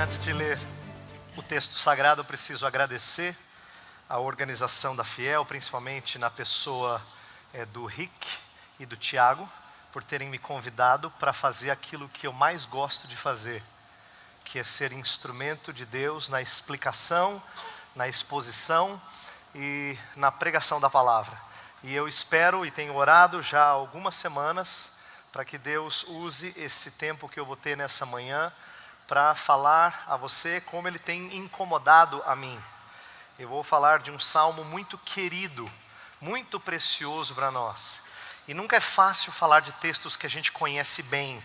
antes de ler o texto sagrado, eu preciso agradecer a organização da Fiel, principalmente na pessoa é, do Rick e do Tiago, por terem me convidado para fazer aquilo que eu mais gosto de fazer, que é ser instrumento de Deus na explicação, na exposição e na pregação da palavra. E eu espero e tenho orado já algumas semanas para que Deus use esse tempo que eu vou ter nessa manhã para falar a você como ele tem incomodado a mim. Eu vou falar de um salmo muito querido, muito precioso para nós. E nunca é fácil falar de textos que a gente conhece bem.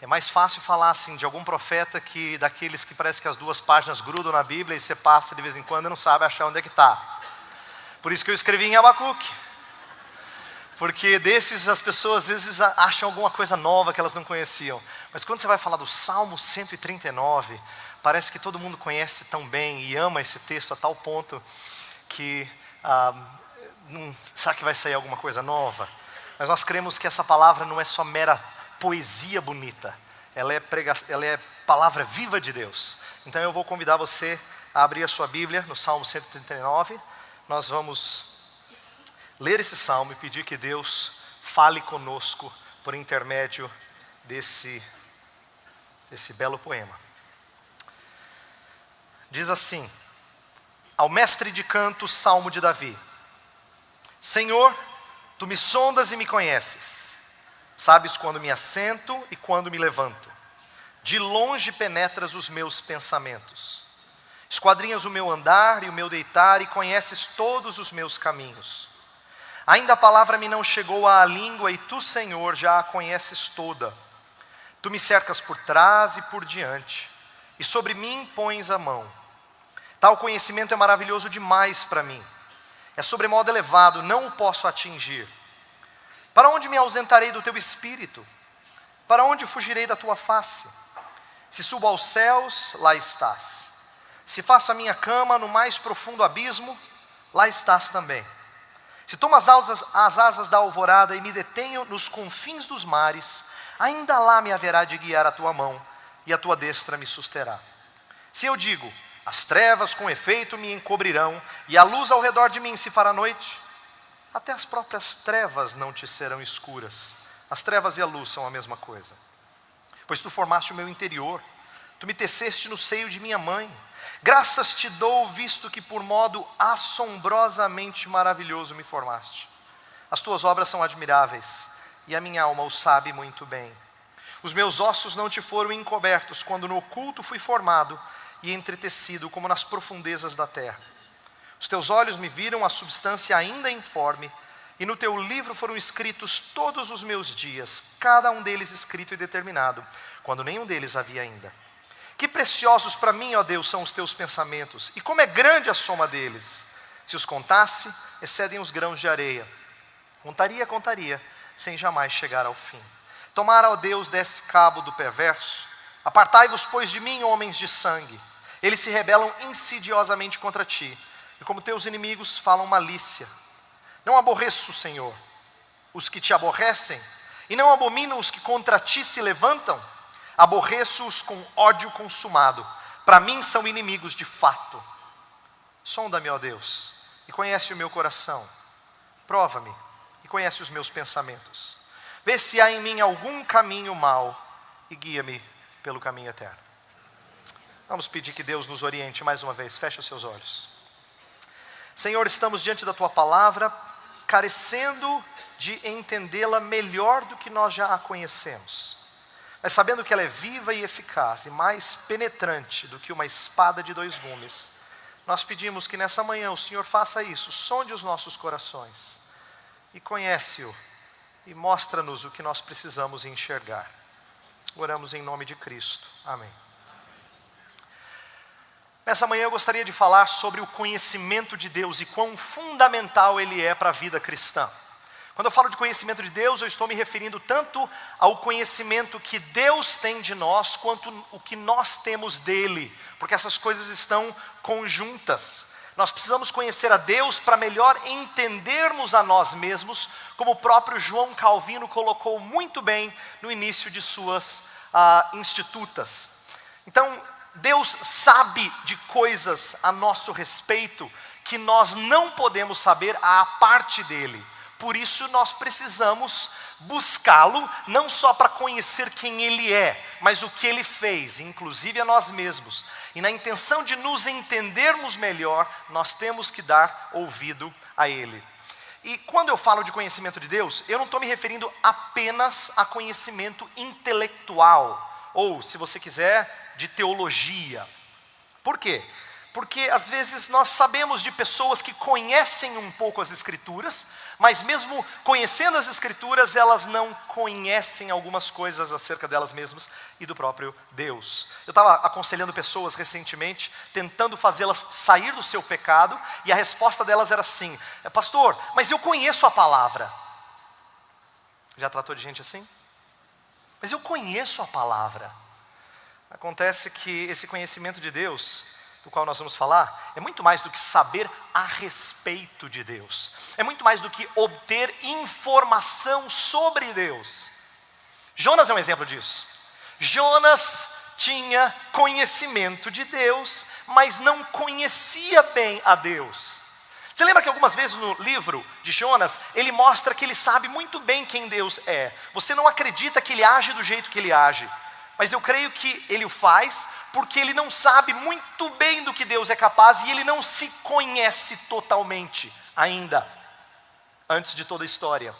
É mais fácil falar assim de algum profeta que daqueles que parece que as duas páginas grudam na Bíblia e você passa de vez em quando e não sabe achar onde é que está. Por isso que eu escrevi em Abacuque. Porque desses as pessoas às vezes acham alguma coisa nova que elas não conheciam. Mas quando você vai falar do Salmo 139, parece que todo mundo conhece tão bem e ama esse texto a tal ponto que ah, não, será que vai sair alguma coisa nova? Mas nós cremos que essa palavra não é só mera poesia bonita, ela é, prega, ela é palavra viva de Deus. Então eu vou convidar você a abrir a sua Bíblia no Salmo 139. Nós vamos ler esse salmo e pedir que Deus fale conosco por intermédio desse, desse belo poema. Diz assim: Ao mestre de canto, salmo de Davi: Senhor, tu me sondas e me conheces, sabes quando me assento e quando me levanto, de longe penetras os meus pensamentos, esquadrinhas o meu andar e o meu deitar e conheces todos os meus caminhos. Ainda a palavra me não chegou à língua, e tu, Senhor, já a conheces toda. Tu me cercas por trás e por diante, e sobre mim pões a mão. Tal conhecimento é maravilhoso demais para mim. É sobremodo elevado, não o posso atingir. Para onde me ausentarei do teu espírito? Para onde fugirei da tua face? Se subo aos céus, lá estás. Se faço a minha cama no mais profundo abismo, lá estás também. Se tomo as asas, as asas da alvorada e me detenho nos confins dos mares, ainda lá me haverá de guiar a tua mão e a tua destra me susterá. Se eu digo, as trevas com efeito me encobrirão e a luz ao redor de mim se fará noite, até as próprias trevas não te serão escuras. As trevas e a luz são a mesma coisa. Pois tu formaste o meu interior, tu me teceste no seio de minha mãe. Graças te dou, visto que por modo assombrosamente maravilhoso me formaste. As tuas obras são admiráveis, e a minha alma o sabe muito bem. Os meus ossos não te foram encobertos quando no oculto fui formado e entretecido como nas profundezas da terra. Os teus olhos me viram a substância ainda informe, e no teu livro foram escritos todos os meus dias, cada um deles escrito e determinado, quando nenhum deles havia ainda. Que preciosos para mim, ó Deus, são os teus pensamentos, e como é grande a soma deles. Se os contasse, excedem os grãos de areia. Contaria, contaria, sem jamais chegar ao fim. Tomara, ó Deus, desse cabo do perverso. Apartai-vos, pois, de mim, homens de sangue. Eles se rebelam insidiosamente contra ti, e como teus inimigos falam malícia. Não aborreço, Senhor, os que te aborrecem, e não abomino os que contra ti se levantam aborreço-os com ódio consumado, para mim são inimigos de fato. Sonda-me, ó Deus, e conhece o meu coração, prova-me e conhece os meus pensamentos. Vê se há em mim algum caminho mau e guia-me pelo caminho eterno. Vamos pedir que Deus nos oriente mais uma vez, feche os seus olhos. Senhor, estamos diante da tua palavra, carecendo de entendê-la melhor do que nós já a conhecemos mas sabendo que ela é viva e eficaz e mais penetrante do que uma espada de dois gumes, nós pedimos que nessa manhã o Senhor faça isso, sonde os nossos corações e conhece-o e mostra-nos o que nós precisamos enxergar. Oramos em nome de Cristo. Amém. Nessa manhã eu gostaria de falar sobre o conhecimento de Deus e quão fundamental ele é para a vida cristã. Quando eu falo de conhecimento de Deus, eu estou me referindo tanto ao conhecimento que Deus tem de nós, quanto o que nós temos dele, porque essas coisas estão conjuntas. Nós precisamos conhecer a Deus para melhor entendermos a nós mesmos, como o próprio João Calvino colocou muito bem no início de suas ah, institutas. Então, Deus sabe de coisas a nosso respeito que nós não podemos saber à parte dele. Por isso nós precisamos buscá-lo, não só para conhecer quem ele é, mas o que ele fez, inclusive a nós mesmos. E na intenção de nos entendermos melhor, nós temos que dar ouvido a ele. E quando eu falo de conhecimento de Deus, eu não estou me referindo apenas a conhecimento intelectual, ou, se você quiser, de teologia. Por quê? Porque às vezes nós sabemos de pessoas que conhecem um pouco as Escrituras, mas mesmo conhecendo as Escrituras, elas não conhecem algumas coisas acerca delas mesmas e do próprio Deus. Eu estava aconselhando pessoas recentemente, tentando fazê-las sair do seu pecado, e a resposta delas era assim: Pastor, mas eu conheço a palavra. Já tratou de gente assim? Mas eu conheço a palavra. Acontece que esse conhecimento de Deus do qual nós vamos falar, é muito mais do que saber a respeito de Deus, é muito mais do que obter informação sobre Deus. Jonas é um exemplo disso. Jonas tinha conhecimento de Deus, mas não conhecia bem a Deus. Você lembra que algumas vezes no livro de Jonas, ele mostra que ele sabe muito bem quem Deus é. Você não acredita que ele age do jeito que ele age, mas eu creio que ele o faz porque ele não sabe muito bem do que Deus é capaz e ele não se conhece totalmente ainda, antes de toda a história.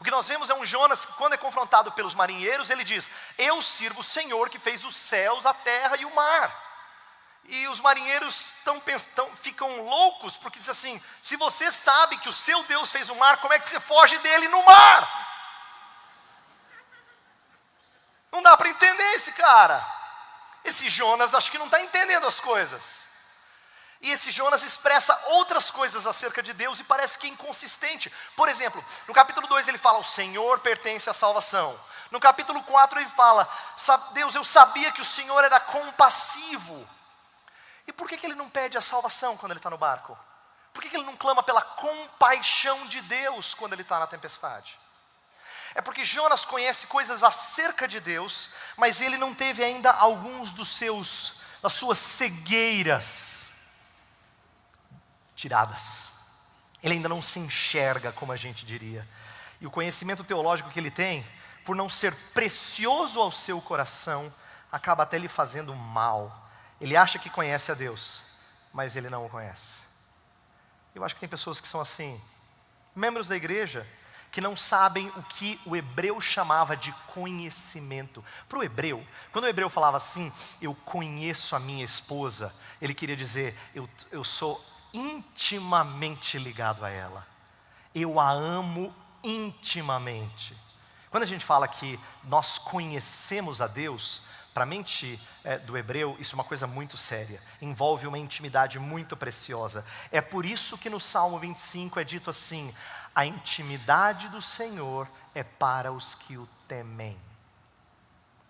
O que nós vemos é um Jonas que, quando é confrontado pelos marinheiros, ele diz: Eu sirvo o Senhor que fez os céus, a terra e o mar. E os marinheiros tão, tão, ficam loucos, porque diz assim: se você sabe que o seu Deus fez o mar, como é que você foge dele no mar? Não dá para entender esse cara. Esse Jonas acho que não está entendendo as coisas. E esse Jonas expressa outras coisas acerca de Deus e parece que é inconsistente. Por exemplo, no capítulo 2 ele fala: O Senhor pertence à salvação. No capítulo 4 ele fala: Deus, eu sabia que o Senhor era compassivo. E por que, que ele não pede a salvação quando ele está no barco? Por que, que ele não clama pela compaixão de Deus quando ele está na tempestade? É porque Jonas conhece coisas acerca de Deus, mas ele não teve ainda alguns dos seus das suas cegueiras tiradas. Ele ainda não se enxerga, como a gente diria. E o conhecimento teológico que ele tem, por não ser precioso ao seu coração, acaba até lhe fazendo mal. Ele acha que conhece a Deus, mas ele não o conhece. Eu acho que tem pessoas que são assim, membros da igreja, que não sabem o que o hebreu chamava de conhecimento. Para o hebreu, quando o hebreu falava assim, eu conheço a minha esposa, ele queria dizer, eu, eu sou intimamente ligado a ela, eu a amo intimamente. Quando a gente fala que nós conhecemos a Deus, para a mente é, do hebreu, isso é uma coisa muito séria, envolve uma intimidade muito preciosa. É por isso que no Salmo 25 é dito assim: a intimidade do Senhor é para os que o temem.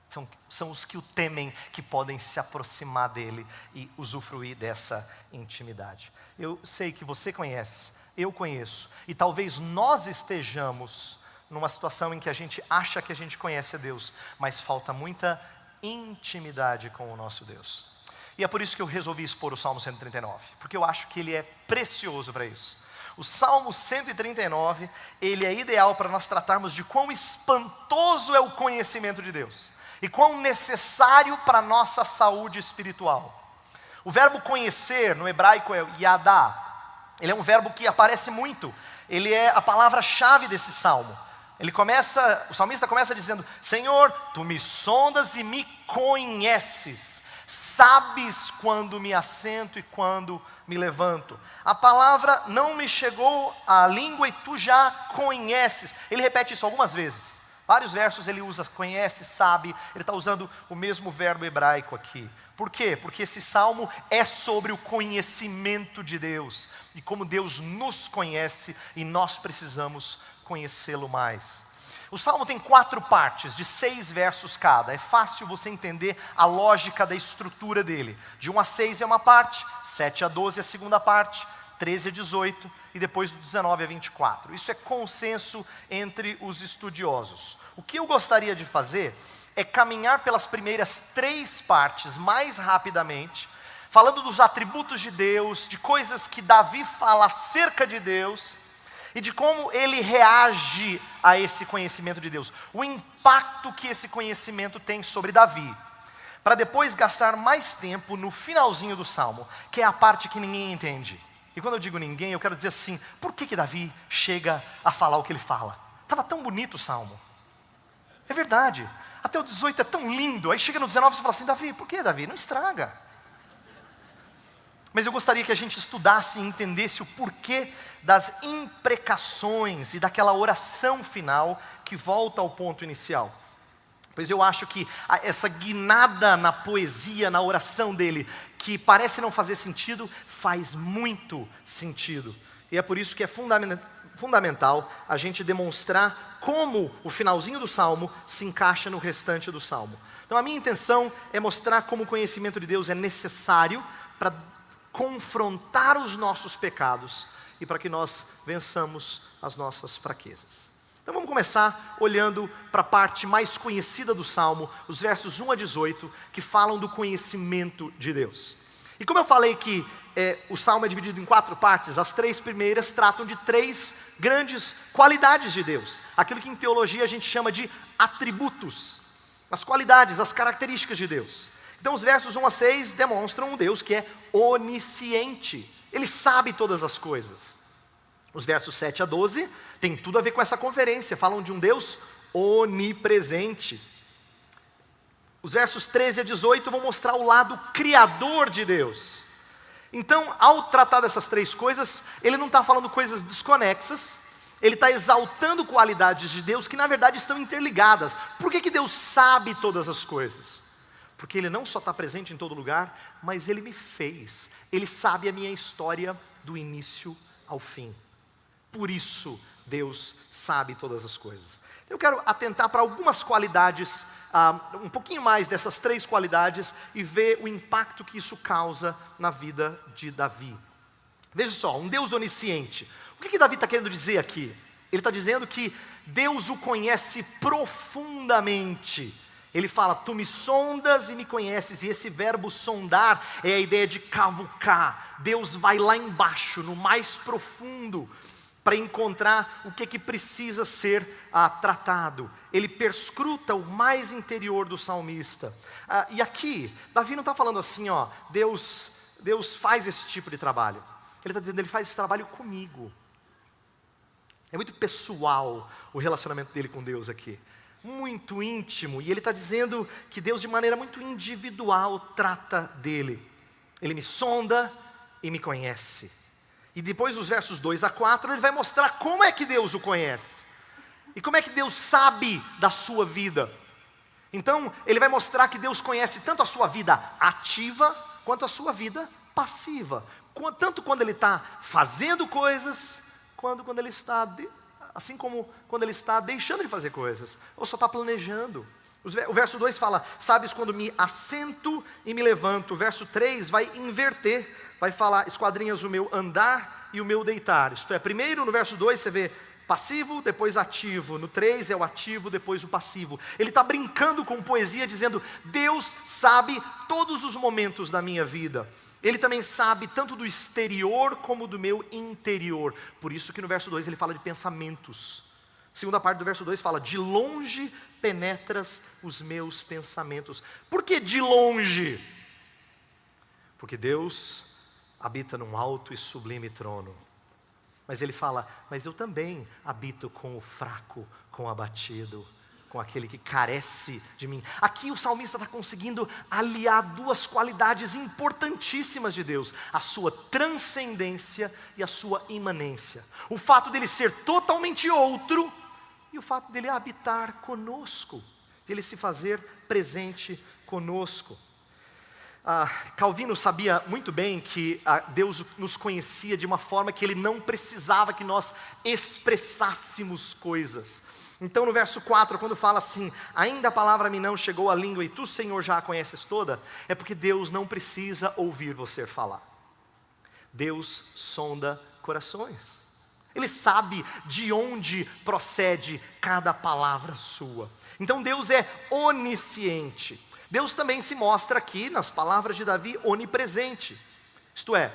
São, são os que o temem que podem se aproximar dele e usufruir dessa intimidade. Eu sei que você conhece, eu conheço, e talvez nós estejamos numa situação em que a gente acha que a gente conhece a Deus, mas falta muita intimidade com o nosso Deus. E é por isso que eu resolvi expor o Salmo 139, porque eu acho que ele é precioso para isso. O Salmo 139, ele é ideal para nós tratarmos de quão espantoso é o conhecimento de Deus e quão necessário para a nossa saúde espiritual. O verbo conhecer no hebraico é yadá. Ele é um verbo que aparece muito. Ele é a palavra-chave desse salmo. Ele começa, o salmista começa dizendo: Senhor, tu me sondas e me conheces sabes quando me assento e quando me levanto. A palavra não me chegou à língua e tu já conheces. Ele repete isso algumas vezes. Vários versos ele usa conhece, sabe. Ele está usando o mesmo verbo hebraico aqui. Por quê? Porque esse salmo é sobre o conhecimento de Deus e como Deus nos conhece e nós precisamos conhecê-lo mais. O salmo tem quatro partes, de seis versos cada. É fácil você entender a lógica da estrutura dele. De 1 a 6 é uma parte, 7 a 12 é a segunda parte, 13 a 18 e depois do 19 a 24. Isso é consenso entre os estudiosos. O que eu gostaria de fazer é caminhar pelas primeiras três partes mais rapidamente, falando dos atributos de Deus, de coisas que Davi fala acerca de Deus e de como ele reage a esse conhecimento de Deus, o impacto que esse conhecimento tem sobre Davi, para depois gastar mais tempo no finalzinho do salmo, que é a parte que ninguém entende. E quando eu digo ninguém, eu quero dizer assim: por que, que Davi chega a falar o que ele fala? Estava tão bonito o salmo. É verdade. Até o 18 é tão lindo. Aí chega no 19 e fala assim: Davi, por que, Davi? Não estraga. Mas eu gostaria que a gente estudasse e entendesse o porquê das imprecações e daquela oração final que volta ao ponto inicial. Pois eu acho que essa guinada na poesia, na oração dele, que parece não fazer sentido, faz muito sentido. E é por isso que é fundamental a gente demonstrar como o finalzinho do salmo se encaixa no restante do salmo. Então a minha intenção é mostrar como o conhecimento de Deus é necessário para confrontar os nossos pecados e para que nós vençamos as nossas fraquezas. Então vamos começar olhando para a parte mais conhecida do Salmo, os versos 1 a 18, que falam do conhecimento de Deus. E como eu falei que é, o Salmo é dividido em quatro partes, as três primeiras tratam de três grandes qualidades de Deus, aquilo que em teologia a gente chama de atributos, as qualidades, as características de Deus. Então, os versos 1 a 6 demonstram um Deus que é onisciente, ele sabe todas as coisas. Os versos 7 a 12 tem tudo a ver com essa conferência, falam de um Deus onipresente. Os versos 13 a 18 vão mostrar o lado criador de Deus. Então, ao tratar dessas três coisas, ele não está falando coisas desconexas, ele está exaltando qualidades de Deus que na verdade estão interligadas. Por que, que Deus sabe todas as coisas? Porque Ele não só está presente em todo lugar, mas Ele me fez. Ele sabe a minha história do início ao fim. Por isso, Deus sabe todas as coisas. Eu quero atentar para algumas qualidades, ah, um pouquinho mais dessas três qualidades, e ver o impacto que isso causa na vida de Davi. Veja só, um Deus onisciente. O que, que Davi está querendo dizer aqui? Ele está dizendo que Deus o conhece profundamente ele fala: Tu me sondas e me conheces, e esse verbo sondar é a ideia de cavucar. Deus vai lá embaixo, no mais profundo, para encontrar o que, que precisa ser ah, tratado. Ele perscruta o mais interior do salmista. Ah, e aqui, Davi não está falando assim, ó, Deus, Deus faz esse tipo de trabalho. Ele está dizendo, ele faz esse trabalho comigo. É muito pessoal o relacionamento dele com Deus aqui muito íntimo, e ele está dizendo que Deus, de maneira muito individual, trata dele. Ele me sonda e me conhece. E depois, dos versos 2 a 4, ele vai mostrar como é que Deus o conhece, e como é que Deus sabe da sua vida. Então, ele vai mostrar que Deus conhece tanto a sua vida ativa, quanto a sua vida passiva. Tanto quando ele está fazendo coisas, quanto quando ele está assim como quando ele está deixando de fazer coisas, ou só está planejando. O verso 2 fala: Sabes quando me assento e me levanto. O verso 3 vai inverter, vai falar: Esquadrinhas o meu andar e o meu deitar. Isto é, primeiro no verso 2 você vê passivo, depois ativo. No 3 é o ativo, depois o passivo. Ele está brincando com poesia, dizendo: Deus sabe todos os momentos da minha vida. Ele também sabe tanto do exterior como do meu interior. Por isso que no verso 2 ele fala de pensamentos. Segunda parte do verso 2 fala: De longe penetras os meus pensamentos. Por que de longe? Porque Deus habita num alto e sublime trono. Mas ele fala: Mas eu também habito com o fraco, com o abatido com aquele que carece de mim. Aqui o salmista está conseguindo aliar duas qualidades importantíssimas de Deus: a sua transcendência e a sua imanência. O fato dele ser totalmente outro e o fato dele habitar conosco, de ele se fazer presente conosco. Ah, Calvino sabia muito bem que ah, Deus nos conhecia de uma forma que ele não precisava que nós expressássemos coisas. Então, no verso 4, quando fala assim: Ainda a palavra me não chegou à língua e tu, Senhor, já a conheces toda, é porque Deus não precisa ouvir você falar. Deus sonda corações. Ele sabe de onde procede cada palavra sua. Então Deus é onisciente. Deus também se mostra aqui, nas palavras de Davi, onipresente. Isto é,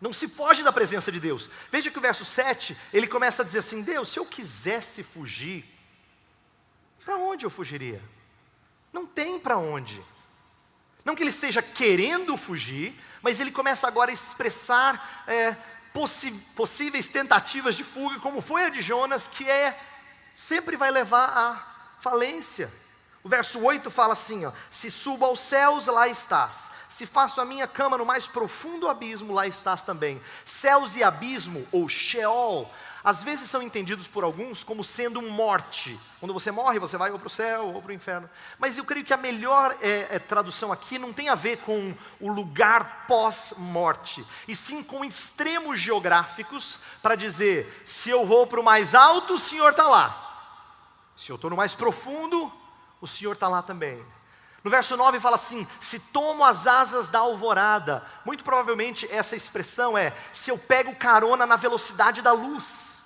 não se foge da presença de Deus. Veja que o verso 7, ele começa a dizer assim: Deus, se eu quisesse fugir, para onde eu fugiria? Não tem para onde. Não que ele esteja querendo fugir, mas ele começa agora a expressar é, possíveis tentativas de fuga, como foi a de Jonas, que é sempre vai levar à falência. O verso 8 fala assim: ó, Se subo aos céus, lá estás. Se faço a minha cama no mais profundo abismo, lá estás também. Céus e abismo, ou Sheol, às vezes são entendidos por alguns como sendo um morte. Quando você morre, você vai ou para o céu ou para o inferno. Mas eu creio que a melhor é, é, tradução aqui não tem a ver com o lugar pós-morte, e sim com extremos geográficos para dizer: se eu vou para o mais alto, o Senhor está lá. Se eu estou no mais profundo, o Senhor está lá também. No verso 9 fala assim: se tomo as asas da alvorada, muito provavelmente essa expressão é: se eu pego carona na velocidade da luz.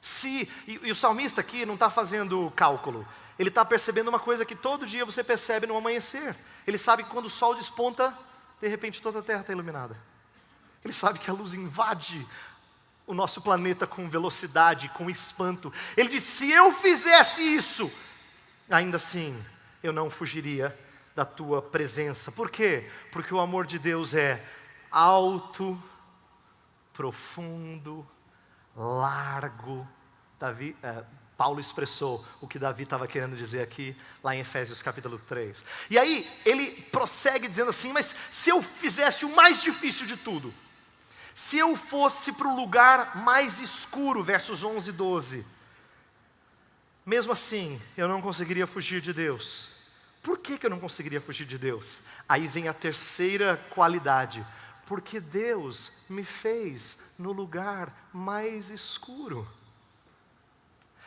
Se, e, e o salmista aqui não está fazendo cálculo, ele está percebendo uma coisa que todo dia você percebe no amanhecer. Ele sabe que quando o sol desponta, de repente toda a terra está iluminada. Ele sabe que a luz invade o nosso planeta com velocidade, com espanto. Ele diz: se eu fizesse isso, ainda assim eu não fugiria da tua presença. Por quê? Porque o amor de Deus é alto, profundo, largo. Davi, é, Paulo expressou o que Davi estava querendo dizer aqui, lá em Efésios capítulo 3. E aí, ele prossegue dizendo assim: Mas se eu fizesse o mais difícil de tudo, se eu fosse para o lugar mais escuro, versos 11 e 12, mesmo assim, eu não conseguiria fugir de Deus. Por que, que eu não conseguiria fugir de Deus? Aí vem a terceira qualidade. Porque Deus me fez no lugar mais escuro.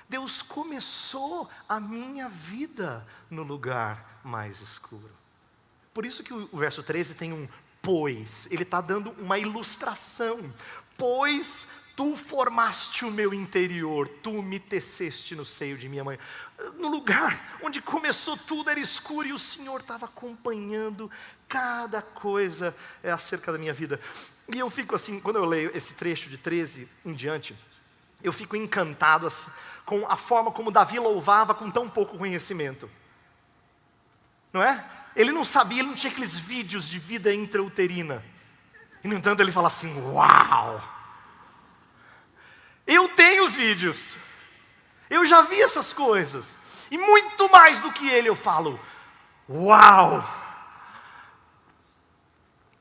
Deus começou a minha vida no lugar mais escuro. Por isso que o verso 13 tem um pois, ele está dando uma ilustração. Pois Tu formaste o meu interior, tu me teceste no seio de minha mãe. No lugar onde começou tudo era escuro e o Senhor estava acompanhando cada coisa é, acerca da minha vida. E eu fico assim, quando eu leio esse trecho de 13 em diante, eu fico encantado assim, com a forma como Davi louvava com tão pouco conhecimento. Não é? Ele não sabia, ele não tinha aqueles vídeos de vida intrauterina. E no entanto ele fala assim: Uau! Eu tenho os vídeos. Eu já vi essas coisas. E muito mais do que ele eu falo: Uau!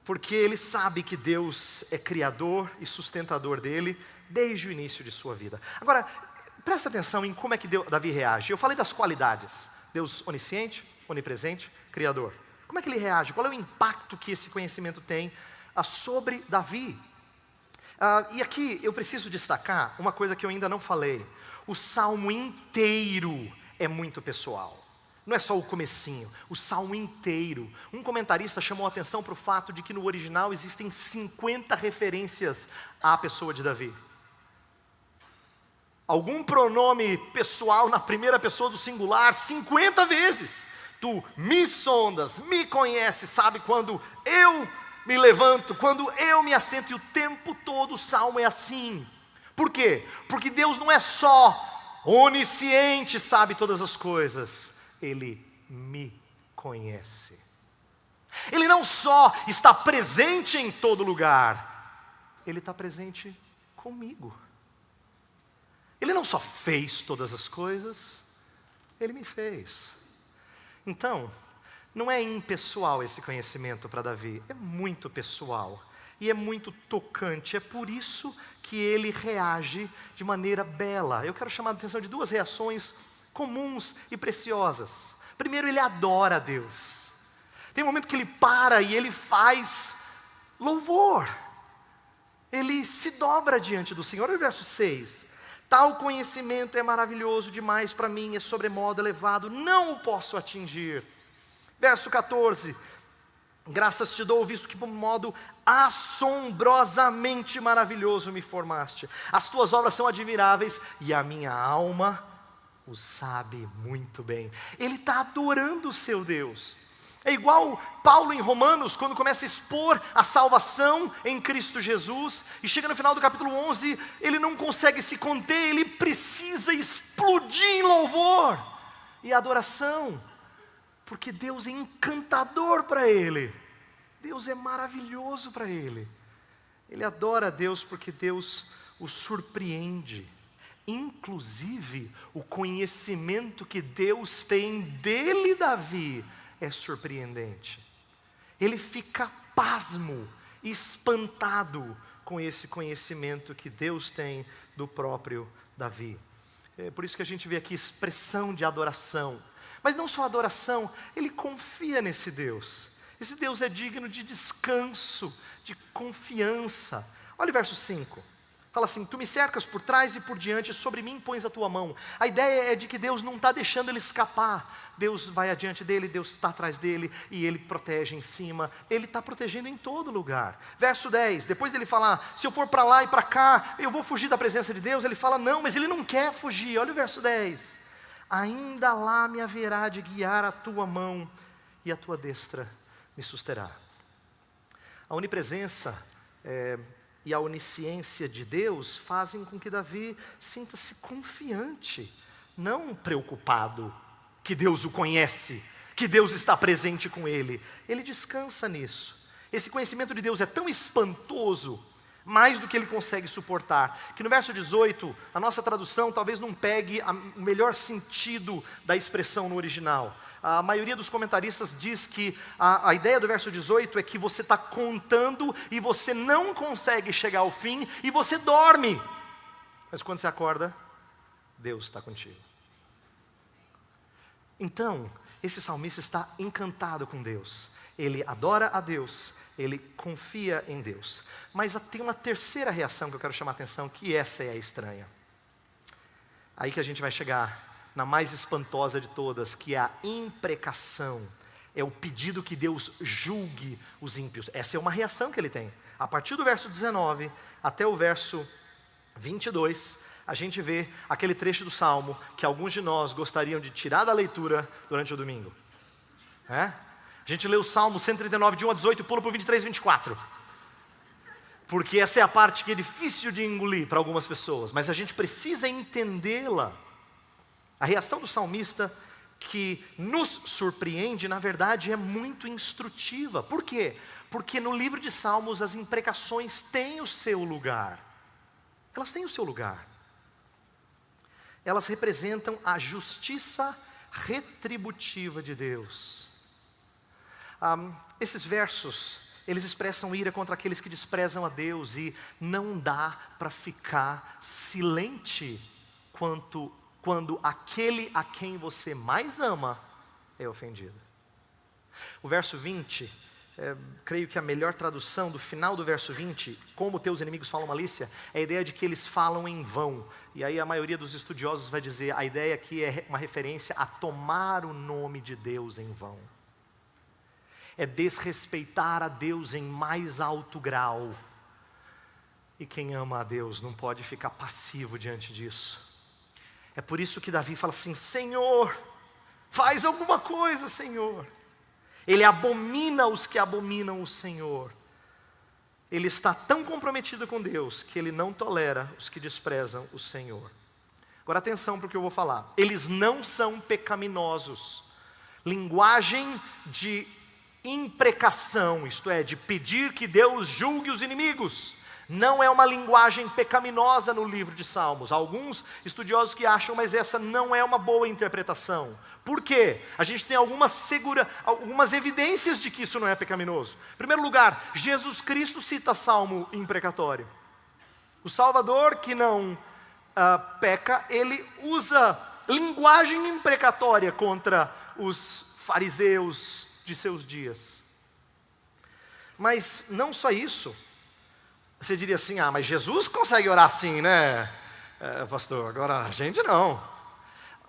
Porque ele sabe que Deus é criador e sustentador dele desde o início de sua vida. Agora, presta atenção em como é que Davi reage. Eu falei das qualidades: Deus onisciente, onipresente, criador. Como é que ele reage? Qual é o impacto que esse conhecimento tem ah, sobre Davi? Ah, e aqui eu preciso destacar uma coisa que eu ainda não falei. O salmo inteiro é muito pessoal. Não é só o comecinho, o salmo inteiro. Um comentarista chamou atenção para o fato de que no original existem 50 referências à pessoa de Davi. Algum pronome pessoal na primeira pessoa do singular 50 vezes. Tu me sondas, me conheces, sabe quando eu me levanto, quando eu me assento, e o tempo todo o salmo é assim. Por quê? Porque Deus não é só onisciente, sabe todas as coisas, Ele me conhece. Ele não só está presente em todo lugar, Ele está presente comigo. Ele não só fez todas as coisas, Ele me fez. Então, não é impessoal esse conhecimento para Davi, é muito pessoal e é muito tocante. É por isso que ele reage de maneira bela. Eu quero chamar a atenção de duas reações comuns e preciosas. Primeiro, ele adora a Deus. Tem um momento que ele para e ele faz louvor. Ele se dobra diante do Senhor. Olha o verso 6. Tal conhecimento é maravilhoso demais para mim, é sobremodo elevado, não o posso atingir. Verso 14: Graças te dou, visto que por modo assombrosamente maravilhoso me formaste. As tuas obras são admiráveis e a minha alma o sabe muito bem. Ele está adorando o seu Deus. É igual Paulo em Romanos, quando começa a expor a salvação em Cristo Jesus, e chega no final do capítulo 11, ele não consegue se conter, ele precisa explodir em louvor e adoração, porque Deus é encantador para ele, Deus é maravilhoso para ele. Ele adora Deus porque Deus o surpreende. Inclusive, o conhecimento que Deus tem dele, Davi, é surpreendente. Ele fica pasmo, espantado com esse conhecimento que Deus tem do próprio Davi. É por isso que a gente vê aqui expressão de adoração. Mas não só adoração, ele confia nesse Deus. Esse Deus é digno de descanso, de confiança. Olha o verso 5. Fala assim: Tu me cercas por trás e por diante, sobre mim pões a tua mão. A ideia é de que Deus não está deixando ele escapar. Deus vai adiante dele, Deus está atrás dele e ele protege em cima. Ele está protegendo em todo lugar. Verso 10: Depois dele falar, se eu for para lá e para cá, eu vou fugir da presença de Deus. Ele fala, não, mas ele não quer fugir. Olha o verso 10: Ainda lá me haverá de guiar a tua mão e a tua destra me susterá. A onipresença. É, e a onisciência de Deus fazem com que Davi sinta-se confiante, não preocupado, que Deus o conhece, que Deus está presente com ele. Ele descansa nisso. Esse conhecimento de Deus é tão espantoso, mais do que ele consegue suportar, que no verso 18, a nossa tradução talvez não pegue o melhor sentido da expressão no original. A maioria dos comentaristas diz que a, a ideia do verso 18 é que você está contando e você não consegue chegar ao fim e você dorme. Mas quando você acorda, Deus está contigo. Então, esse salmista está encantado com Deus. Ele adora a Deus, ele confia em Deus. Mas tem uma terceira reação que eu quero chamar a atenção, que essa é a estranha. Aí que a gente vai chegar na mais espantosa de todas, que é a imprecação. É o pedido que Deus julgue os ímpios. Essa é uma reação que ele tem. A partir do verso 19 até o verso 22, a gente vê aquele trecho do salmo que alguns de nós gostariam de tirar da leitura durante o domingo. É? A gente lê o salmo 139, de 1 a 18, e pula para o 23 e 24. Porque essa é a parte que é difícil de engolir para algumas pessoas, mas a gente precisa entendê-la. A reação do salmista que nos surpreende, na verdade, é muito instrutiva. Por quê? Porque no livro de Salmos as imprecações têm o seu lugar. Elas têm o seu lugar. Elas representam a justiça retributiva de Deus. Um, esses versos, eles expressam ira contra aqueles que desprezam a Deus e não dá para ficar silente quanto quando aquele a quem você mais ama é ofendido. O verso 20, é, creio que a melhor tradução do final do verso 20, como teus inimigos falam malícia, é a ideia de que eles falam em vão. E aí a maioria dos estudiosos vai dizer, a ideia aqui é uma referência a tomar o nome de Deus em vão. É desrespeitar a Deus em mais alto grau. E quem ama a Deus não pode ficar passivo diante disso. É por isso que Davi fala assim: Senhor, faz alguma coisa, Senhor. Ele abomina os que abominam o Senhor. Ele está tão comprometido com Deus que ele não tolera os que desprezam o Senhor. Agora atenção para o que eu vou falar. Eles não são pecaminosos. Linguagem de imprecação, isto é, de pedir que Deus julgue os inimigos não é uma linguagem pecaminosa no livro de Salmos. Alguns estudiosos que acham, mas essa não é uma boa interpretação. Por quê? A gente tem algumas segura, algumas evidências de que isso não é pecaminoso. Em primeiro lugar, Jesus Cristo cita salmo imprecatório. O Salvador que não uh, peca, ele usa linguagem imprecatória contra os fariseus de seus dias. Mas não só isso. Você diria assim: ah, mas Jesus consegue orar assim, né, é, pastor? Agora a gente não.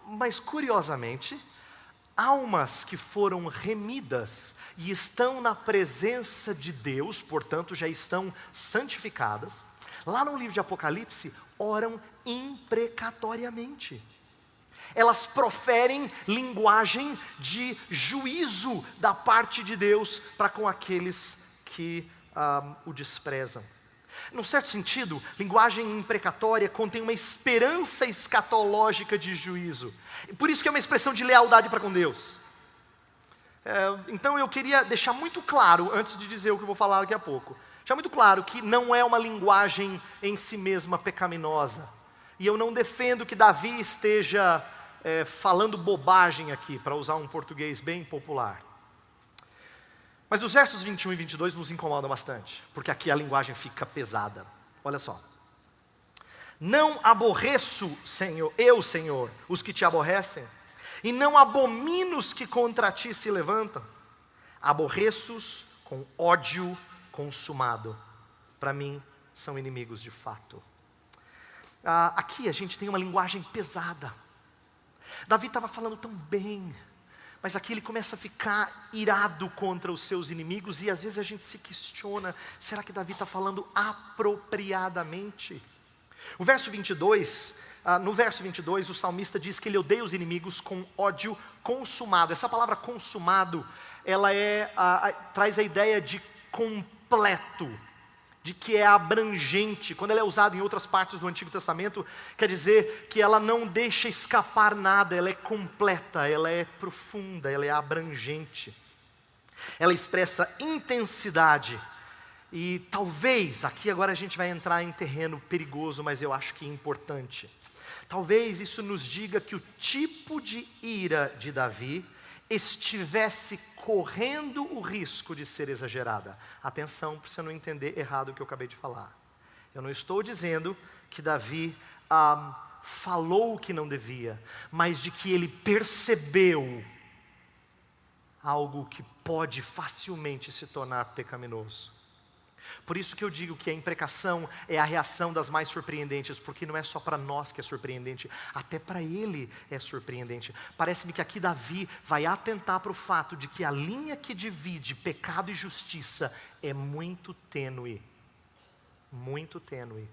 Mas curiosamente, almas que foram remidas e estão na presença de Deus, portanto já estão santificadas, lá no livro de Apocalipse, oram imprecatoriamente. Elas proferem linguagem de juízo da parte de Deus para com aqueles que ah, o desprezam. Num certo sentido, linguagem imprecatória contém uma esperança escatológica de juízo. Por isso que é uma expressão de lealdade para com Deus. É, então eu queria deixar muito claro, antes de dizer o que eu vou falar daqui a pouco, deixar muito claro que não é uma linguagem em si mesma pecaminosa. E eu não defendo que Davi esteja é, falando bobagem aqui, para usar um português bem popular. Mas os versos 21 e 22 nos incomodam bastante, porque aqui a linguagem fica pesada. Olha só. Não aborreço, Senhor, eu, Senhor, os que te aborrecem, e não abomino os que contra ti se levantam. Aborreço-os com ódio consumado. Para mim, são inimigos de fato. Ah, aqui a gente tem uma linguagem pesada. Davi estava falando tão bem, mas aqui ele começa a ficar irado contra os seus inimigos, e às vezes a gente se questiona: será que Davi está falando apropriadamente? O verso 22, ah, no verso 22, o salmista diz que ele odeia os inimigos com ódio consumado. Essa palavra consumado, ela é, ah, ah, traz a ideia de completo de que é abrangente. Quando ela é usada em outras partes do Antigo Testamento, quer dizer que ela não deixa escapar nada, ela é completa, ela é profunda, ela é abrangente. Ela expressa intensidade. E talvez, aqui agora a gente vai entrar em terreno perigoso, mas eu acho que importante. Talvez isso nos diga que o tipo de ira de Davi estivesse correndo o risco de ser exagerada. Atenção para você não entender errado o que eu acabei de falar. Eu não estou dizendo que Davi ah, falou o que não devia, mas de que ele percebeu algo que pode facilmente se tornar pecaminoso. Por isso que eu digo que a imprecação é a reação das mais surpreendentes, porque não é só para nós que é surpreendente, até para ele é surpreendente. Parece-me que aqui Davi vai atentar para o fato de que a linha que divide pecado e justiça é muito tênue. Muito tênue.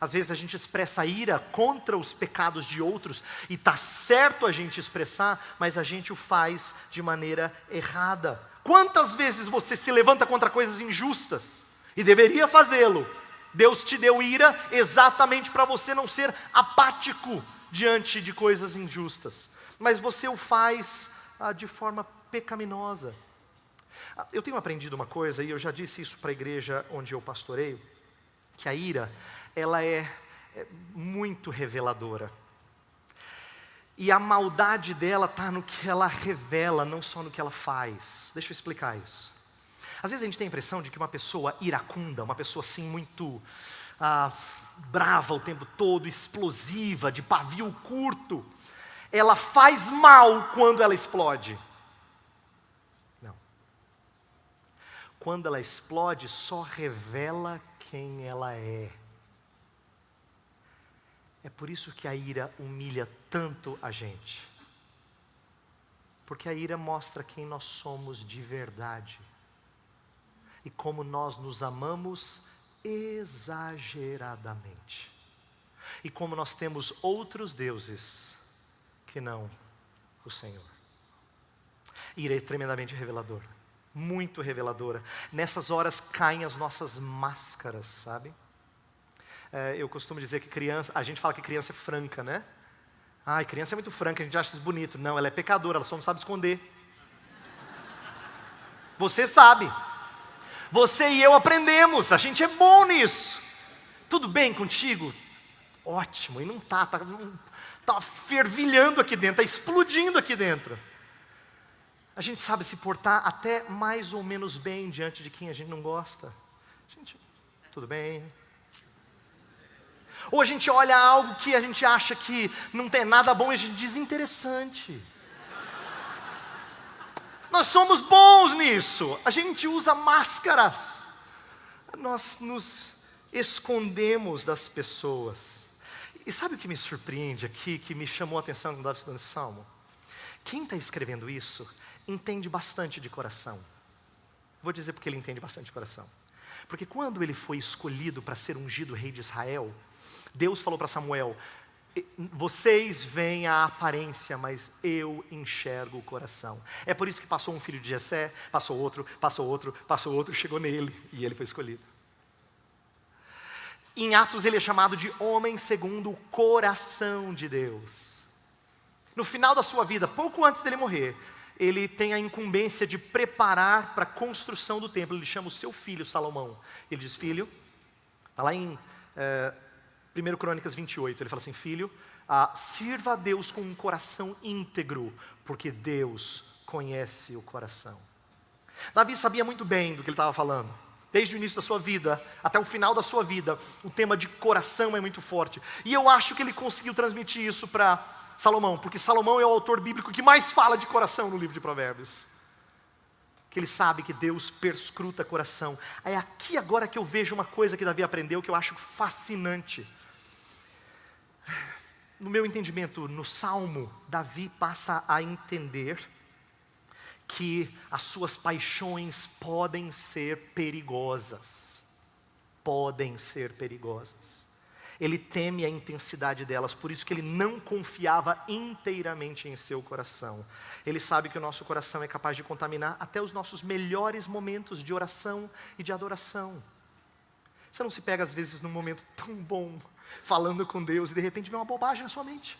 Às vezes a gente expressa ira contra os pecados de outros, e está certo a gente expressar, mas a gente o faz de maneira errada. Quantas vezes você se levanta contra coisas injustas e deveria fazê-lo? Deus te deu ira exatamente para você não ser apático diante de coisas injustas, mas você o faz ah, de forma pecaminosa. Ah, eu tenho aprendido uma coisa, e eu já disse isso para a igreja onde eu pastoreio, que a ira, ela é, é muito reveladora. E a maldade dela está no que ela revela, não só no que ela faz. Deixa eu explicar isso. Às vezes a gente tem a impressão de que uma pessoa iracunda, uma pessoa assim muito ah, brava o tempo todo, explosiva, de pavio curto, ela faz mal quando ela explode. Não. Quando ela explode, só revela quem ela é. É por isso que a ira humilha tanto a gente. Porque a ira mostra quem nós somos de verdade. E como nós nos amamos exageradamente. E como nós temos outros deuses que não o Senhor. Ira é tremendamente reveladora, muito reveladora. Nessas horas caem as nossas máscaras, sabe? É, eu costumo dizer que criança, a gente fala que criança é franca, né? Ai, criança é muito franca, a gente acha isso bonito. Não, ela é pecadora, ela só não sabe esconder. Você sabe. Você e eu aprendemos, a gente é bom nisso. Tudo bem contigo? Ótimo, e não tá, tá, tá fervilhando aqui dentro, tá explodindo aqui dentro. A gente sabe se portar até mais ou menos bem diante de quem a gente não gosta. Gente, tudo bem, ou a gente olha algo que a gente acha que não tem nada bom e a gente diz interessante. Nós somos bons nisso. A gente usa máscaras. Nós nos escondemos das pessoas. E sabe o que me surpreende aqui, que me chamou a atenção quando estava estudando esse salmo? quem está escrevendo isso entende bastante de coração. Vou dizer porque ele entende bastante de coração. Porque quando ele foi escolhido para ser ungido rei de Israel, Deus falou para Samuel: vocês veem a aparência, mas eu enxergo o coração. É por isso que passou um filho de Jessé, passou outro, passou outro, passou outro, chegou nele e ele foi escolhido. Em Atos ele é chamado de homem segundo o coração de Deus. No final da sua vida, pouco antes dele morrer, ele tem a incumbência de preparar para a construção do templo. Ele chama o seu filho Salomão. Ele diz: Filho, está lá em é, 1 Crônicas 28, ele fala assim: Filho, ah, sirva a Deus com um coração íntegro, porque Deus conhece o coração. Davi sabia muito bem do que ele estava falando desde o início da sua vida até o final da sua vida, o tema de coração é muito forte. E eu acho que ele conseguiu transmitir isso para Salomão, porque Salomão é o autor bíblico que mais fala de coração no livro de Provérbios. Que ele sabe que Deus perscruta coração. É aqui agora que eu vejo uma coisa que Davi aprendeu que eu acho fascinante. No meu entendimento, no Salmo, Davi passa a entender que as suas paixões podem ser perigosas. Podem ser perigosas. Ele teme a intensidade delas, por isso que ele não confiava inteiramente em seu coração. Ele sabe que o nosso coração é capaz de contaminar até os nossos melhores momentos de oração e de adoração. Você não se pega às vezes num momento tão bom, falando com Deus, e de repente vem uma bobagem na sua mente.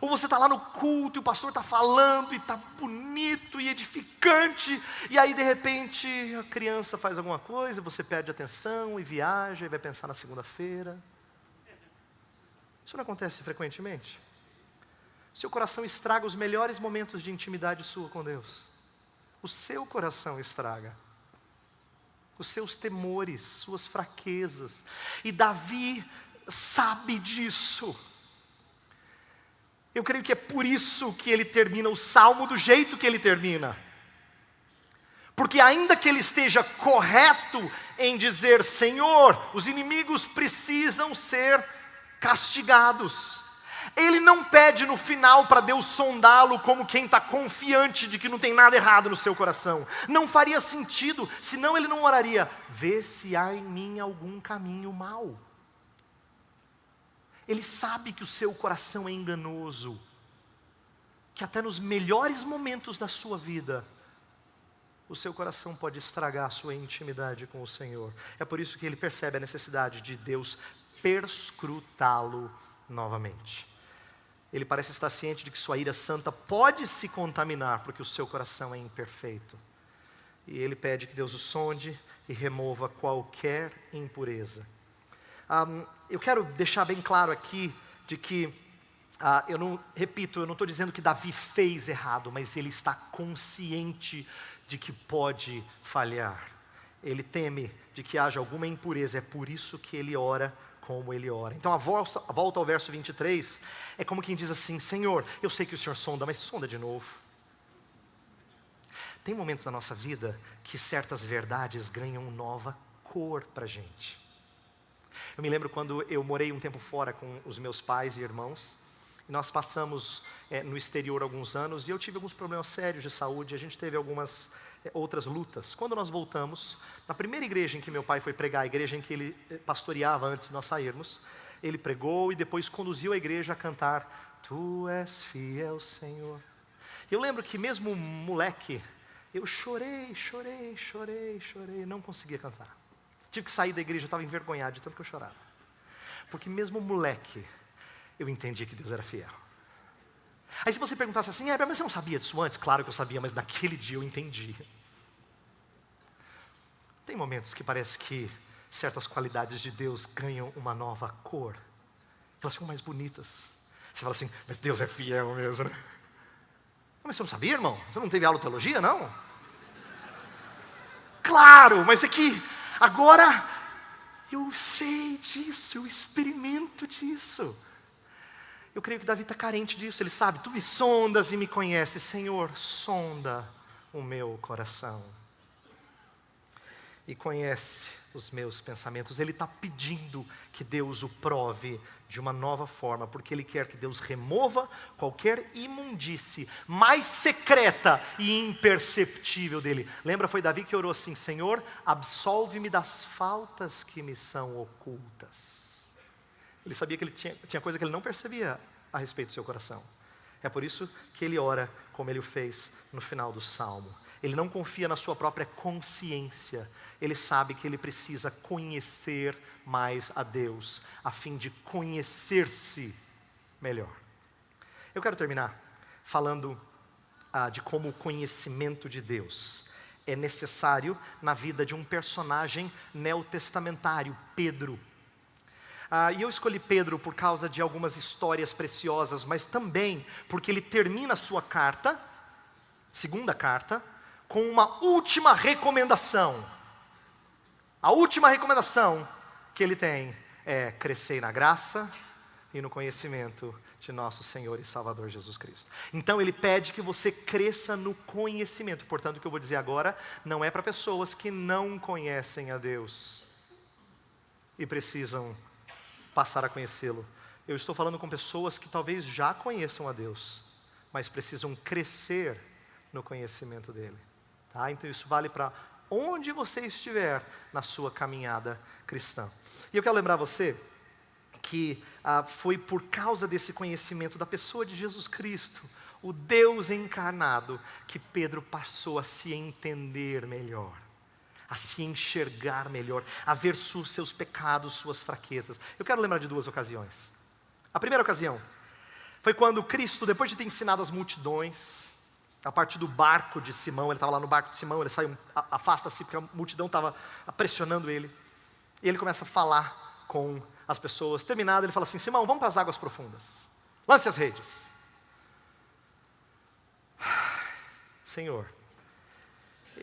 Ou você está lá no culto e o pastor está falando e está bonito e edificante, e aí de repente a criança faz alguma coisa, você perde atenção e viaja e vai pensar na segunda-feira. Isso não acontece frequentemente? Seu coração estraga os melhores momentos de intimidade sua com Deus. O seu coração estraga. Os seus temores, suas fraquezas. E Davi sabe disso. Eu creio que é por isso que ele termina o salmo do jeito que ele termina. Porque, ainda que ele esteja correto em dizer, Senhor, os inimigos precisam ser castigados, ele não pede no final para Deus sondá-lo como quem está confiante de que não tem nada errado no seu coração. Não faria sentido, senão ele não oraria: vê se há em mim algum caminho mau. Ele sabe que o seu coração é enganoso, que até nos melhores momentos da sua vida, o seu coração pode estragar a sua intimidade com o Senhor. É por isso que ele percebe a necessidade de Deus perscrutá-lo novamente. Ele parece estar ciente de que sua ira santa pode se contaminar, porque o seu coração é imperfeito. E ele pede que Deus o sonde e remova qualquer impureza. Um, eu quero deixar bem claro aqui de que, uh, eu não, repito, eu não estou dizendo que Davi fez errado, mas ele está consciente de que pode falhar. Ele teme de que haja alguma impureza, é por isso que ele ora como ele ora. Então a volta, ao verso 23 é como quem diz assim: Senhor, eu sei que o Senhor sonda, mas sonda de novo. Tem momentos na nossa vida que certas verdades ganham nova cor para a gente. Eu me lembro quando eu morei um tempo fora com os meus pais e irmãos, e nós passamos é, no exterior alguns anos, e eu tive alguns problemas sérios de saúde, a gente teve algumas é, outras lutas. Quando nós voltamos, na primeira igreja em que meu pai foi pregar, a igreja em que ele é, pastoreava antes de nós sairmos, ele pregou e depois conduziu a igreja a cantar: Tu és fiel, Senhor. Eu lembro que mesmo moleque, eu chorei, chorei, chorei, chorei, não conseguia cantar. Tive que sair da igreja, eu estava envergonhado de tanto que eu chorava. Porque mesmo moleque, eu entendi que Deus era fiel. Aí se você perguntasse assim, é, mas você não sabia disso antes? Claro que eu sabia, mas naquele dia eu entendi. Tem momentos que parece que certas qualidades de Deus ganham uma nova cor. Elas ficam mais bonitas. Você fala assim, mas Deus é fiel mesmo, né? Mas você não sabia, irmão? Você não teve aula de teologia, não? Claro, mas é que Agora, eu sei disso, eu experimento disso. Eu creio que Davi está carente disso, ele sabe, tu me sondas e me conheces, Senhor, sonda o meu coração. E conhece os meus pensamentos. Ele está pedindo que Deus o prove de uma nova forma, porque Ele quer que Deus remova qualquer imundície mais secreta e imperceptível dele. Lembra, foi Davi que orou assim: Senhor, absolve-me das faltas que me são ocultas. Ele sabia que ele tinha, tinha coisa que ele não percebia a respeito do seu coração. É por isso que ele ora como ele o fez no final do salmo. Ele não confia na sua própria consciência, ele sabe que ele precisa conhecer mais a Deus, a fim de conhecer-se melhor. Eu quero terminar falando ah, de como o conhecimento de Deus é necessário na vida de um personagem neotestamentário, Pedro. Ah, e eu escolhi Pedro por causa de algumas histórias preciosas, mas também porque ele termina a sua carta, segunda carta, com uma última recomendação. A última recomendação que ele tem é crescer na graça e no conhecimento de nosso Senhor e Salvador Jesus Cristo. Então ele pede que você cresça no conhecimento. Portanto, o que eu vou dizer agora não é para pessoas que não conhecem a Deus e precisam passar a conhecê-lo. Eu estou falando com pessoas que talvez já conheçam a Deus, mas precisam crescer no conhecimento dele. Tá? Então isso vale para onde você estiver na sua caminhada cristã. E eu quero lembrar você que ah, foi por causa desse conhecimento da pessoa de Jesus Cristo, o Deus encarnado, que Pedro passou a se entender melhor, a se enxergar melhor, a ver seus pecados, suas fraquezas. Eu quero lembrar de duas ocasiões. A primeira ocasião foi quando Cristo, depois de ter ensinado as multidões, a partir do barco de Simão, ele estava lá no barco de Simão, ele sai, afasta-se porque a multidão estava pressionando ele. E ele começa a falar com as pessoas. Terminado, ele fala assim: Simão, vamos para as águas profundas. Lance as redes. Senhor,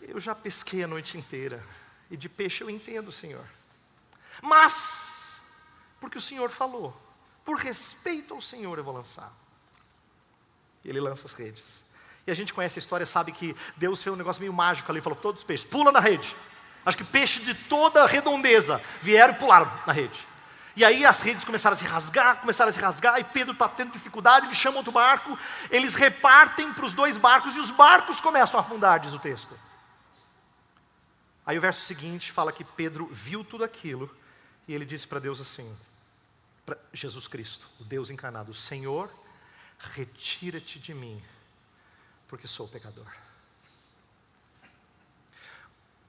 eu já pesquei a noite inteira. E de peixe eu entendo, Senhor. Mas, porque o Senhor falou, por respeito ao Senhor eu vou lançar. E ele lança as redes. E a gente conhece a história, sabe que Deus fez um negócio meio mágico ali, falou: todos os peixes, pula na rede. Acho que peixes de toda redondeza vieram e pularam na rede. E aí as redes começaram a se rasgar, começaram a se rasgar, e Pedro está tendo dificuldade, ele chama outro barco, eles repartem para os dois barcos e os barcos começam a afundar, diz o texto. Aí o verso seguinte fala que Pedro viu tudo aquilo e ele disse para Deus assim, para Jesus Cristo, o Deus encarnado: Senhor, retira-te de mim, porque sou pecador.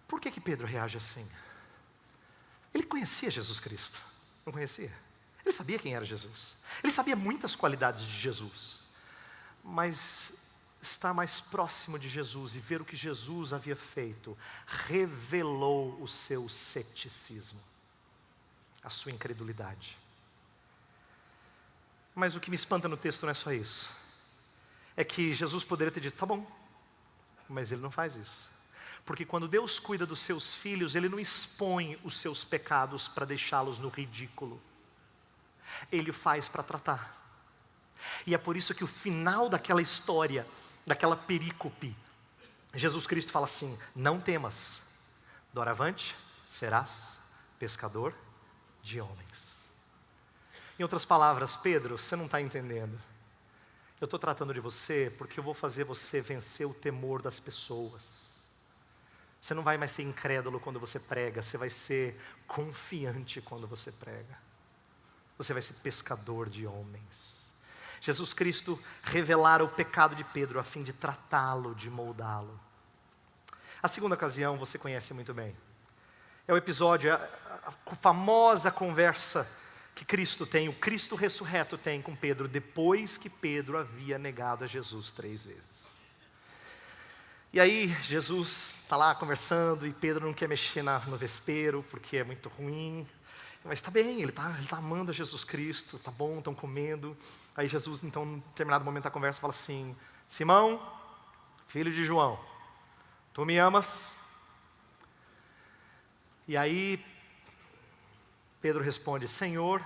Por que, que Pedro reage assim? Ele conhecia Jesus Cristo, não conhecia? Ele sabia quem era Jesus, ele sabia muitas qualidades de Jesus, mas estar mais próximo de Jesus e ver o que Jesus havia feito revelou o seu ceticismo, a sua incredulidade. Mas o que me espanta no texto não é só isso é que Jesus poderia ter dito: tá bom, mas ele não faz isso. Porque quando Deus cuida dos seus filhos, Ele não expõe os seus pecados para deixá-los no ridículo. Ele faz para tratar. E é por isso que o final daquela história, daquela perícope, Jesus Cristo fala assim: Não temas, doravante serás pescador de homens. Em outras palavras, Pedro, você não está entendendo. Eu estou tratando de você porque eu vou fazer você vencer o temor das pessoas. Você não vai mais ser incrédulo quando você prega, você vai ser confiante quando você prega. Você vai ser pescador de homens. Jesus Cristo revelara o pecado de Pedro a fim de tratá-lo, de moldá-lo. A segunda ocasião você conhece muito bem. É o episódio, a, a famosa conversa que Cristo tem, o Cristo ressurreto tem com Pedro, depois que Pedro havia negado a Jesus três vezes. E aí Jesus está lá conversando e Pedro não quer mexer na, no vespeiro porque é muito ruim. Mas está bem, ele está tá amando a Jesus Cristo, está bom, estão comendo. Aí Jesus, então, em determinado momento da conversa, fala assim: Simão, filho de João, tu me amas? E aí Pedro responde: Senhor,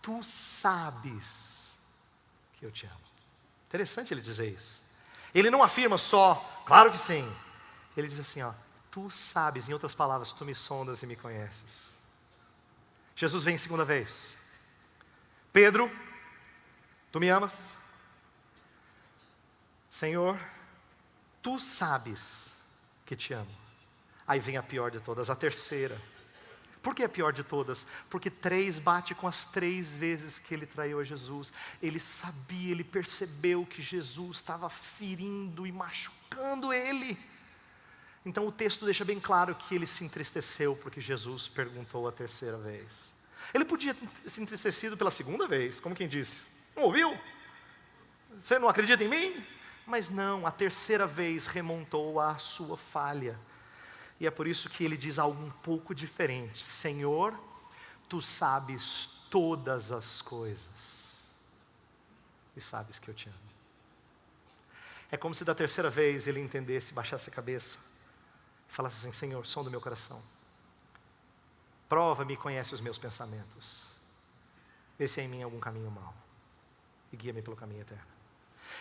tu sabes que eu te amo. Interessante ele dizer isso. Ele não afirma só, claro que sim. Ele diz assim: ó, tu sabes, em outras palavras, tu me sondas e me conheces. Jesus vem segunda vez. Pedro, tu me amas? Senhor, tu sabes que te amo. Aí vem a pior de todas, a terceira. Por que a pior de todas? Porque três bate com as três vezes que ele traiu a Jesus. Ele sabia, ele percebeu que Jesus estava ferindo e machucando ele. Então o texto deixa bem claro que ele se entristeceu porque Jesus perguntou a terceira vez. Ele podia ter se entristecido pela segunda vez, como quem disse: Não ouviu? Você não acredita em mim? Mas não, a terceira vez remontou à sua falha. E é por isso que ele diz algo um pouco diferente: Senhor, tu sabes todas as coisas, e sabes que eu te amo. É como se da terceira vez ele entendesse, baixasse a cabeça falasse assim: Senhor, som do meu coração, prova-me e conhece os meus pensamentos, vê se há em mim algum caminho mau, e guia-me pelo caminho eterno.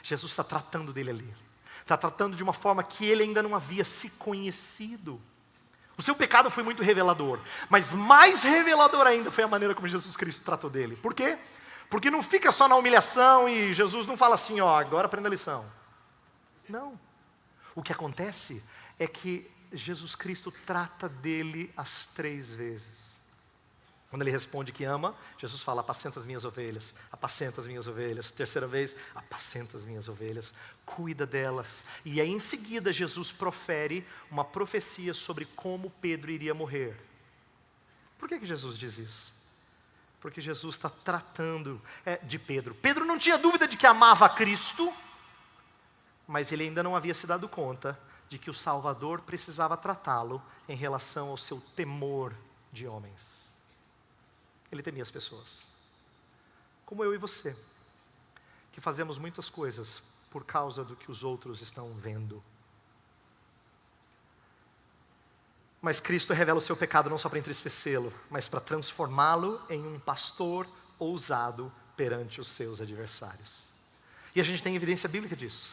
Jesus está tratando dele ali, está tratando de uma forma que ele ainda não havia se conhecido. O seu pecado foi muito revelador, mas mais revelador ainda foi a maneira como Jesus Cristo tratou dele. Por quê? Porque não fica só na humilhação e Jesus não fala assim, ó, agora aprenda a lição. Não. O que acontece é que Jesus Cristo trata dele as três vezes. Quando ele responde que ama, Jesus fala: apacenta as minhas ovelhas, apacenta as minhas ovelhas. Terceira vez, apacenta as minhas ovelhas, cuida delas. E aí em seguida, Jesus profere uma profecia sobre como Pedro iria morrer. Por que, que Jesus diz isso? Porque Jesus está tratando é, de Pedro. Pedro não tinha dúvida de que amava Cristo, mas ele ainda não havia se dado conta de que o Salvador precisava tratá-lo em relação ao seu temor de homens. Ele temia as pessoas. Como eu e você, que fazemos muitas coisas por causa do que os outros estão vendo. Mas Cristo revela o seu pecado não só para entristecê-lo, mas para transformá-lo em um pastor ousado perante os seus adversários. E a gente tem evidência bíblica disso.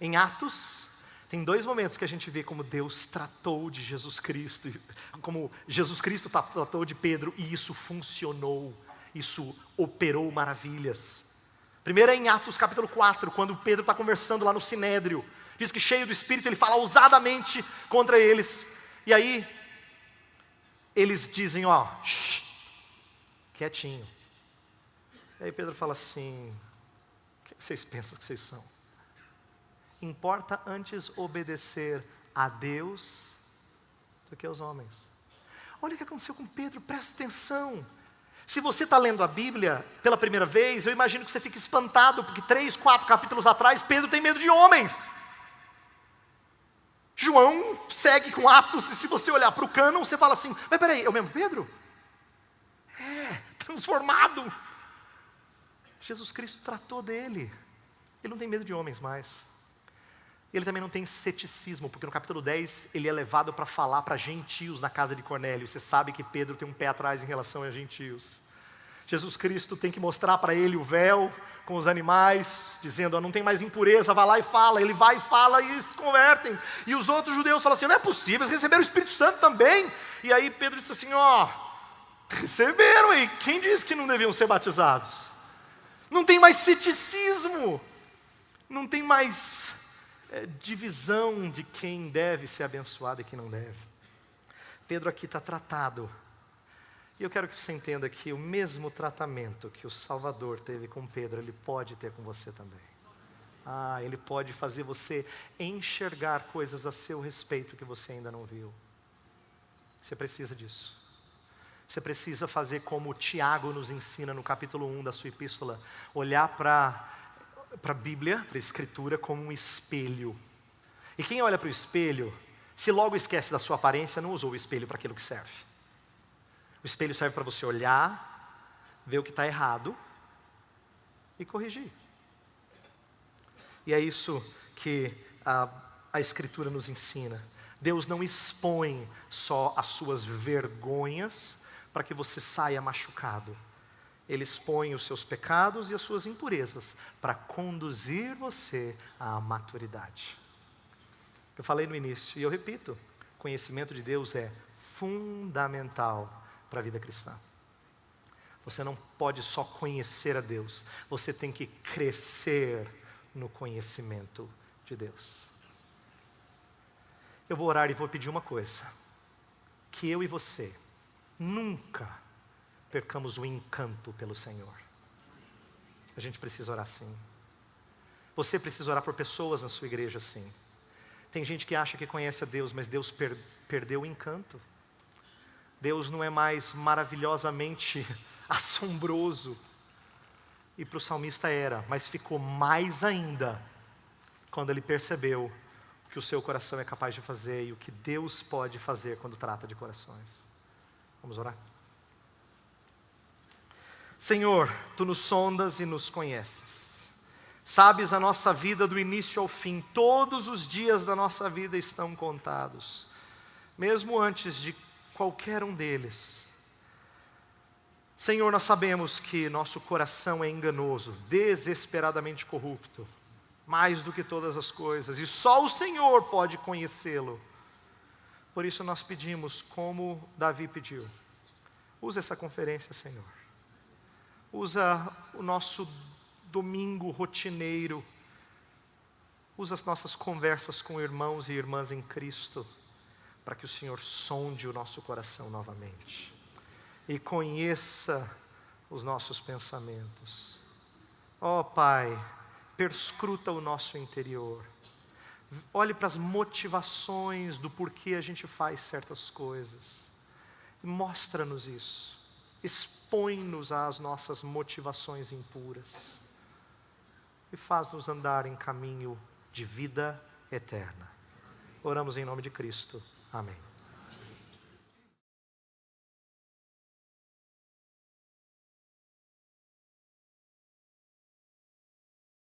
Em Atos, tem dois momentos que a gente vê como Deus tratou de Jesus Cristo, como Jesus Cristo tratou de Pedro, e isso funcionou, isso operou maravilhas. Primeiro é em Atos capítulo 4, quando Pedro está conversando lá no Sinédrio. Diz que cheio do Espírito, ele fala ousadamente contra eles. E aí, eles dizem: Ó, shh, quietinho. E aí Pedro fala assim: O que vocês pensam que vocês são? Importa antes obedecer a Deus do que aos homens. Olha o que aconteceu com Pedro, presta atenção. Se você está lendo a Bíblia pela primeira vez, eu imagino que você fique espantado, porque três, quatro capítulos atrás, Pedro tem medo de homens. João segue com Atos, e se você olhar para o cânon, você fala assim: mas peraí, é o mesmo Pedro? É, transformado. Jesus Cristo tratou dele. Ele não tem medo de homens mais. Ele também não tem ceticismo, porque no capítulo 10 ele é levado para falar para gentios na casa de Cornélio. Você sabe que Pedro tem um pé atrás em relação a gentios. Jesus Cristo tem que mostrar para ele o véu com os animais, dizendo: oh, não tem mais impureza, vai lá e fala. Ele vai e fala e se convertem. E os outros judeus falam assim: não é possível, eles receberam o Espírito Santo também. E aí Pedro disse assim: ó, oh, receberam, e quem disse que não deviam ser batizados? Não tem mais ceticismo, não tem mais é, divisão de quem deve ser abençoado e quem não deve. Pedro aqui está tratado. E eu quero que você entenda que o mesmo tratamento que o Salvador teve com Pedro, ele pode ter com você também. Ah, ele pode fazer você enxergar coisas a seu respeito que você ainda não viu. Você precisa disso. Você precisa fazer como Tiago nos ensina no capítulo 1 da sua epístola: olhar para para a Bíblia, para a Escritura, como um espelho. E quem olha para o espelho, se logo esquece da sua aparência, não usou o espelho para aquilo que serve. O espelho serve para você olhar, ver o que está errado e corrigir. E é isso que a, a Escritura nos ensina. Deus não expõe só as suas vergonhas para que você saia machucado. Ele expõe os seus pecados e as suas impurezas para conduzir você à maturidade. Eu falei no início e eu repito: conhecimento de Deus é fundamental para a vida cristã. Você não pode só conhecer a Deus, você tem que crescer no conhecimento de Deus. Eu vou orar e vou pedir uma coisa: que eu e você nunca percamos o encanto pelo Senhor. A gente precisa orar sim. Você precisa orar por pessoas na sua igreja sim. Tem gente que acha que conhece a Deus, mas Deus per perdeu o encanto. Deus não é mais maravilhosamente assombroso. E para o salmista era, mas ficou mais ainda quando ele percebeu o que o seu coração é capaz de fazer e o que Deus pode fazer quando trata de corações. Vamos orar? Senhor, tu nos sondas e nos conheces. Sabes a nossa vida do início ao fim, todos os dias da nossa vida estão contados, mesmo antes de qualquer um deles. Senhor, nós sabemos que nosso coração é enganoso, desesperadamente corrupto, mais do que todas as coisas, e só o Senhor pode conhecê-lo. Por isso nós pedimos, como Davi pediu, usa essa conferência, Senhor. Usa o nosso domingo rotineiro. Usa as nossas conversas com irmãos e irmãs em Cristo, para que o Senhor sonde o nosso coração novamente e conheça os nossos pensamentos. Ó oh, Pai, perscruta o nosso interior. Olhe para as motivações do porquê a gente faz certas coisas. Mostra-nos isso. Expõe-nos às nossas motivações impuras. E faz-nos andar em caminho de vida eterna. Oramos em nome de Cristo. Amém.